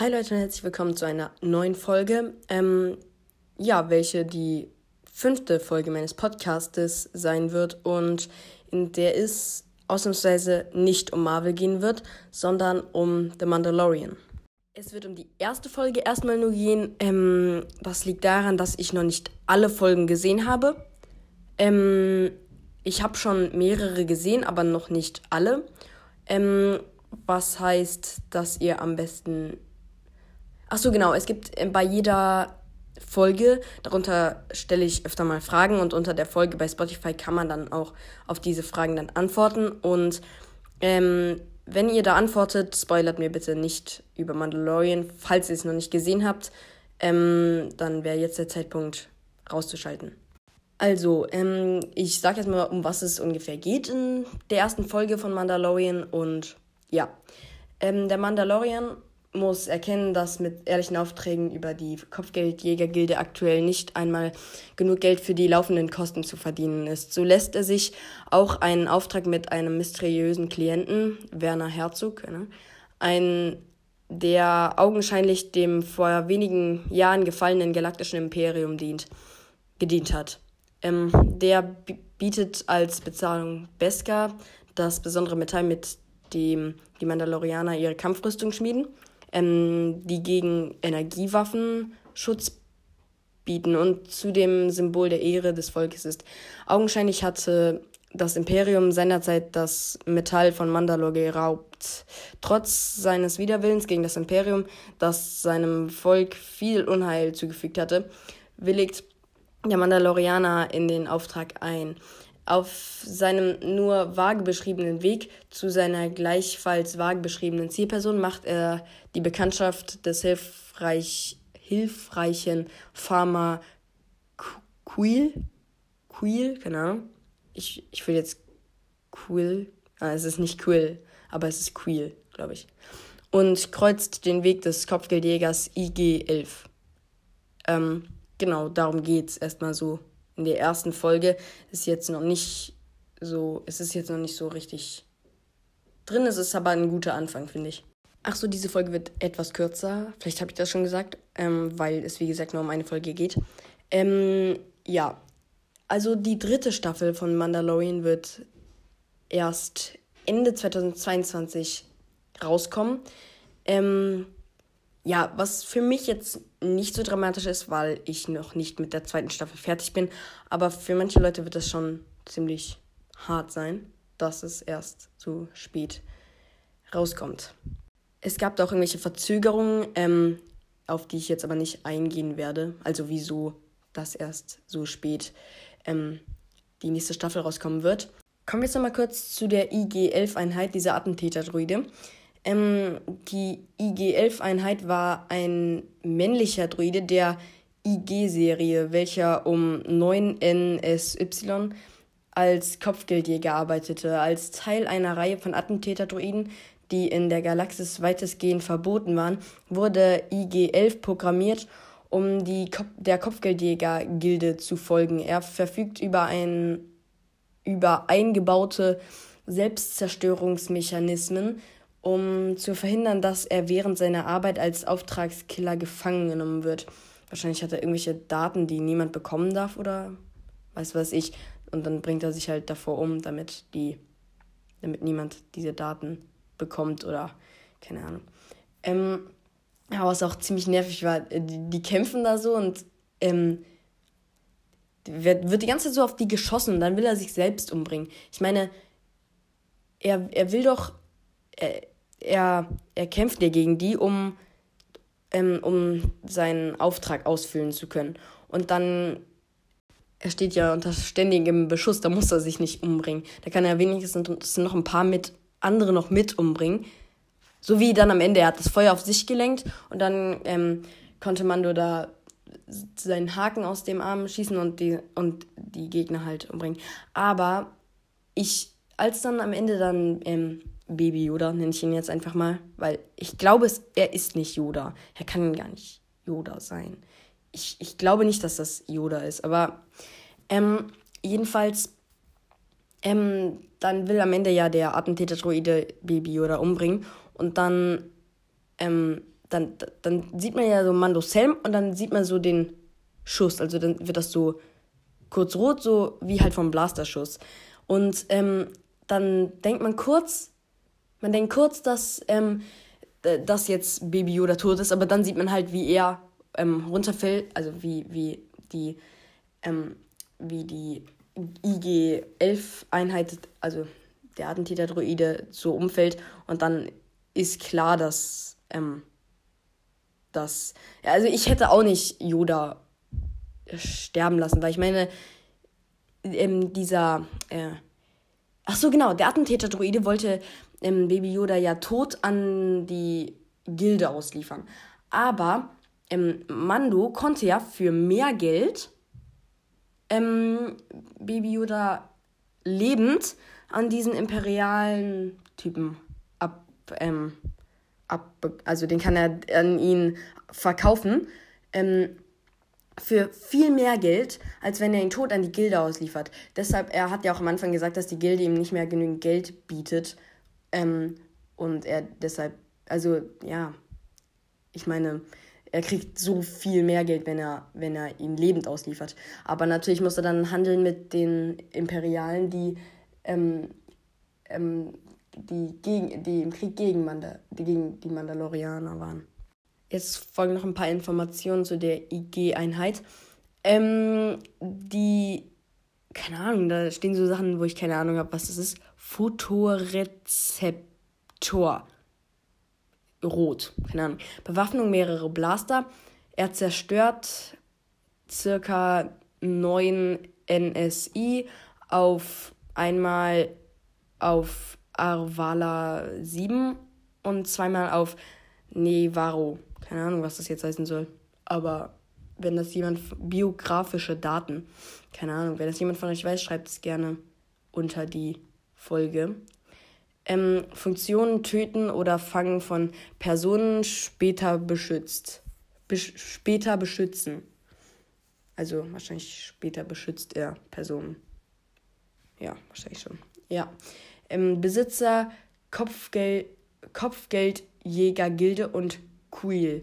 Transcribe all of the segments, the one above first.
Hi Leute und herzlich willkommen zu einer neuen Folge. Ähm, ja, welche die fünfte Folge meines Podcastes sein wird und in der es ausnahmsweise nicht um Marvel gehen wird, sondern um The Mandalorian. Es wird um die erste Folge erstmal nur gehen. Ähm, das liegt daran, dass ich noch nicht alle Folgen gesehen habe. Ähm, ich habe schon mehrere gesehen, aber noch nicht alle. Ähm, was heißt, dass ihr am besten Ach so, genau. Es gibt äh, bei jeder Folge, darunter stelle ich öfter mal Fragen und unter der Folge bei Spotify kann man dann auch auf diese Fragen dann antworten. Und ähm, wenn ihr da antwortet, spoilert mir bitte nicht über Mandalorian, falls ihr es noch nicht gesehen habt. Ähm, dann wäre jetzt der Zeitpunkt rauszuschalten. Also, ähm, ich sage jetzt mal, um was es ungefähr geht in der ersten Folge von Mandalorian. Und ja, ähm, der Mandalorian muss erkennen, dass mit ehrlichen Aufträgen über die Kopfgeldjägergilde aktuell nicht einmal genug Geld für die laufenden Kosten zu verdienen ist. So lässt er sich auch einen Auftrag mit einem mysteriösen Klienten, Werner Herzog, ne, ein, der augenscheinlich dem vor wenigen Jahren gefallenen galaktischen Imperium dient, gedient hat. Ähm, der bietet als Bezahlung Beskar das besondere Metall, mit dem die Mandalorianer ihre Kampfrüstung schmieden ähm, die gegen Energiewaffen Schutz bieten und zu dem Symbol der Ehre des Volkes ist. Augenscheinlich hatte das Imperium seinerzeit das Metall von Mandalore geraubt. Trotz seines Widerwillens gegen das Imperium, das seinem Volk viel Unheil zugefügt hatte, willigt der Mandalorianer in den Auftrag ein. Auf seinem nur vage beschriebenen Weg zu seiner gleichfalls vage beschriebenen Zielperson macht er die Bekanntschaft des hilfreich, hilfreichen Farmer Quill. Quill, keine Ahnung. Ich, ich will jetzt Quill. Ah, es ist nicht Quill, aber es ist Quill, glaube ich. Und kreuzt den Weg des Kopfgeldjägers IG-11. Ähm, genau, darum geht es erstmal so in der ersten Folge ist jetzt noch nicht so, es ist jetzt noch nicht so richtig drin. Es ist aber ein guter Anfang, finde ich. Ach so, diese Folge wird etwas kürzer. Vielleicht habe ich das schon gesagt, ähm, weil es wie gesagt nur um eine Folge geht. Ähm, ja, also die dritte Staffel von Mandalorian wird erst Ende 2022 rauskommen. Ähm, ja, was für mich jetzt nicht so dramatisch ist, weil ich noch nicht mit der zweiten Staffel fertig bin. Aber für manche Leute wird das schon ziemlich hart sein, dass es erst so spät rauskommt. Es gab auch irgendwelche Verzögerungen, ähm, auf die ich jetzt aber nicht eingehen werde. Also wieso das erst so spät ähm, die nächste Staffel rauskommen wird. Kommen wir jetzt nochmal kurz zu der IG-11-Einheit, dieser Attentäter-Druide. Ähm, die IG-11-Einheit war ein männlicher Druide der IG-Serie, welcher um 9NSY als Kopfgeldjäger arbeitete. Als Teil einer Reihe von Attentäter-Druiden, die in der Galaxis weitestgehend verboten waren, wurde IG-11 programmiert, um die Kop der Kopfgeldjäger-Gilde zu folgen. Er verfügt über, ein, über eingebaute Selbstzerstörungsmechanismen, um zu verhindern, dass er während seiner Arbeit als Auftragskiller gefangen genommen wird. Wahrscheinlich hat er irgendwelche Daten, die niemand bekommen darf oder weiß was ich. Und dann bringt er sich halt davor um, damit die, damit niemand diese Daten bekommt oder keine Ahnung. Ähm, ja, was auch ziemlich nervig war, äh, die, die kämpfen da so und ähm, wird, wird die ganze Zeit so auf die geschossen und dann will er sich selbst umbringen. Ich meine, er, er will doch, er, er, er kämpft ja gegen die, um, ähm, um seinen Auftrag ausfüllen zu können. Und dann, er steht ja unter ständigem Beschuss, da muss er sich nicht umbringen. Da kann er wenigstens noch ein paar mit, andere noch mit umbringen. So wie dann am Ende, er hat das Feuer auf sich gelenkt und dann ähm, konnte Mando da seinen Haken aus dem Arm schießen und die, und die Gegner halt umbringen. Aber ich, als dann am Ende dann ähm, Baby Yoda, nenne ich ihn jetzt einfach mal, weil ich glaube, es, er ist nicht Yoda. Er kann gar nicht Yoda sein. Ich, ich glaube nicht, dass das Yoda ist, aber ähm, jedenfalls, ähm, dann will am Ende ja der Attentäter-Droide Baby Yoda umbringen und dann ähm, dann, dann sieht man ja so Mando Sam und dann sieht man so den Schuss. Also dann wird das so kurz rot, so wie halt vom Blasterschuss. Und ähm, dann denkt man kurz, man denkt kurz, dass, ähm, dass jetzt Baby Yoda tot ist, aber dann sieht man halt, wie er ähm, runterfällt, also wie, wie die, ähm, wie die IG-11-Einheit, also der Attentäter-Droide, so umfällt. Und dann ist klar, dass, ähm, dass, also ich hätte auch nicht Yoda sterben lassen, weil ich meine, ähm, dieser, äh, ach so genau, der Attentäter-Droide wollte ähm, Baby Yoda ja tot an die Gilde ausliefern. Aber ähm, Mando konnte ja für mehr Geld ähm, Baby Yoda lebend an diesen imperialen Typen ab, ähm, ab also den kann er an ihn verkaufen. Ähm, für viel mehr Geld, als wenn er ihn tot an die Gilde ausliefert. Deshalb, er hat ja auch am Anfang gesagt, dass die Gilde ihm nicht mehr genügend Geld bietet. Ähm, und er deshalb, also ja, ich meine, er kriegt so viel mehr Geld, wenn er, wenn er ihn lebend ausliefert. Aber natürlich muss er dann handeln mit den Imperialen, die, ähm, ähm, die, gegen, die im Krieg gegen, Mandal die, gegen die Mandalorianer waren. Jetzt folgen noch ein paar Informationen zu der IG-Einheit. Ähm, die, keine Ahnung, da stehen so Sachen, wo ich keine Ahnung habe, was das ist. Fotorezeptor. Rot, keine Ahnung. Bewaffnung mehrere Blaster. Er zerstört circa 9 NSI auf einmal auf Arvala 7 und zweimal auf Nevaro. Keine Ahnung, was das jetzt heißen soll. Aber wenn das jemand, biografische Daten, keine Ahnung, wenn das jemand von euch weiß, schreibt es gerne unter die Folge. Ähm, Funktionen töten oder fangen von Personen später beschützt. Besch später beschützen. Also wahrscheinlich später beschützt er Personen. Ja, wahrscheinlich schon. Ja. Ähm, Besitzer, Kopfgeld, Kopfgeldjägergilde und Quill.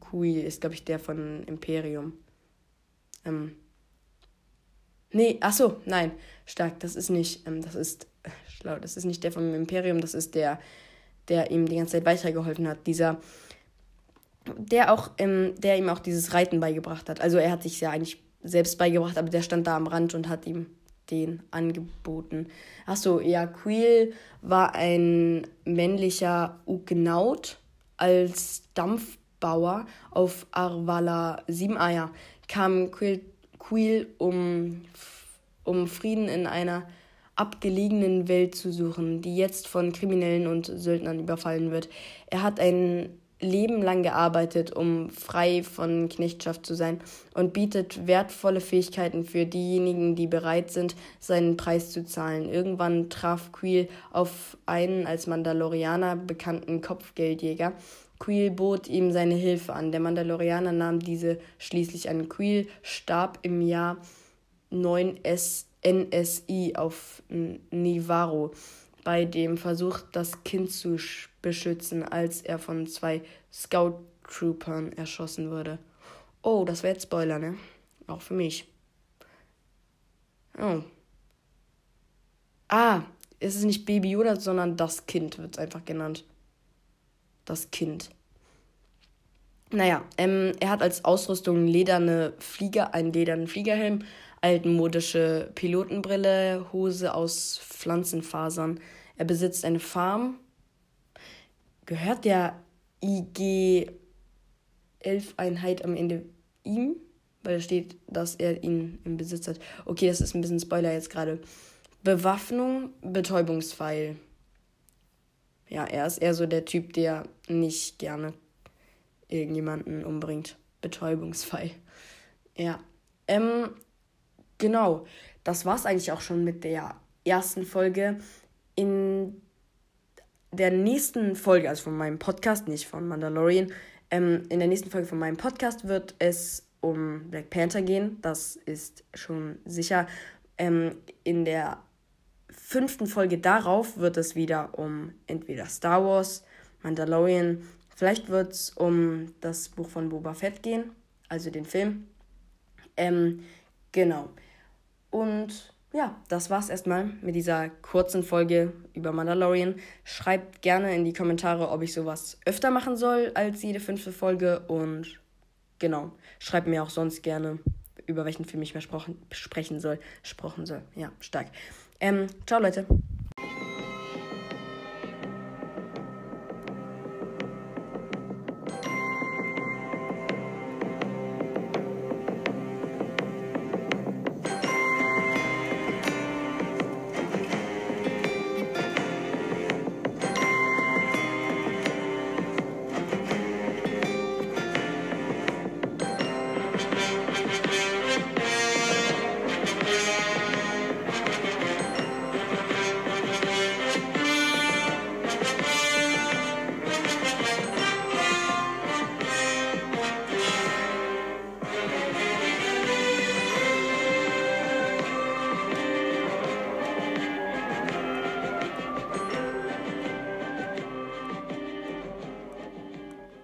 Quill ist, glaube ich, der von Imperium. Ähm. Nee, ach so, nein, stark, das ist nicht, ähm, das ist, äh, schlau, das ist nicht der vom Imperium, das ist der, der ihm die ganze Zeit weitergeholfen hat. Dieser, der auch, ähm, der ihm auch dieses Reiten beigebracht hat. Also er hat sich ja eigentlich selbst beigebracht, aber der stand da am Rand und hat ihm den angeboten. Achso, ja, Quill war ein männlicher Ugnaut als Dampfbauer auf Arvala 7 Eier kam Quill, um, um Frieden in einer abgelegenen Welt zu suchen, die jetzt von Kriminellen und Söldnern überfallen wird. Er hat ein Leben lang gearbeitet, um frei von Knechtschaft zu sein und bietet wertvolle Fähigkeiten für diejenigen, die bereit sind, seinen Preis zu zahlen. Irgendwann traf Quill auf einen als Mandalorianer bekannten Kopfgeldjäger. Quill bot ihm seine Hilfe an. Der Mandalorianer nahm diese schließlich an. Quill starb im Jahr 9S NSI auf Nivaro bei dem Versuch, das Kind zu beschützen, als er von zwei Scout-Troopern erschossen wurde. Oh, das wäre jetzt Spoiler, ne? Auch für mich. Oh. Ah, es ist nicht Baby Yoda, sondern das Kind wird es einfach genannt. Das Kind. Naja, ähm, er hat als Ausrüstung lederne Flieger, einen ledernen Fliegerhelm, altmodische Pilotenbrille, Hose aus Pflanzenfasern. Er besitzt eine Farm. Gehört der IG-11-Einheit am Ende ihm? Weil da steht, dass er ihn im Besitz hat. Okay, das ist ein bisschen Spoiler jetzt gerade. Bewaffnung, Betäubungspfeil. Ja, er ist eher so der Typ, der nicht gerne irgendjemanden umbringt. Betäubungsfrei. Ja. Ähm, genau. Das war's eigentlich auch schon mit der ersten Folge. In der nächsten Folge, also von meinem Podcast, nicht von Mandalorian, ähm, in der nächsten Folge von meinem Podcast wird es um Black Panther gehen. Das ist schon sicher. Ähm, in der fünften Folge darauf wird es wieder um entweder Star Wars, Mandalorian Vielleicht wird es um das Buch von Boba Fett gehen, also den Film. Ähm, genau. Und ja, das war's erstmal mit dieser kurzen Folge über Mandalorian. Schreibt gerne in die Kommentare, ob ich sowas öfter machen soll als jede fünfte Folge. Und genau, schreibt mir auch sonst gerne, über welchen Film ich mehr sprechen soll. Sprechen soll. Ja, stark. Ähm, ciao, Leute.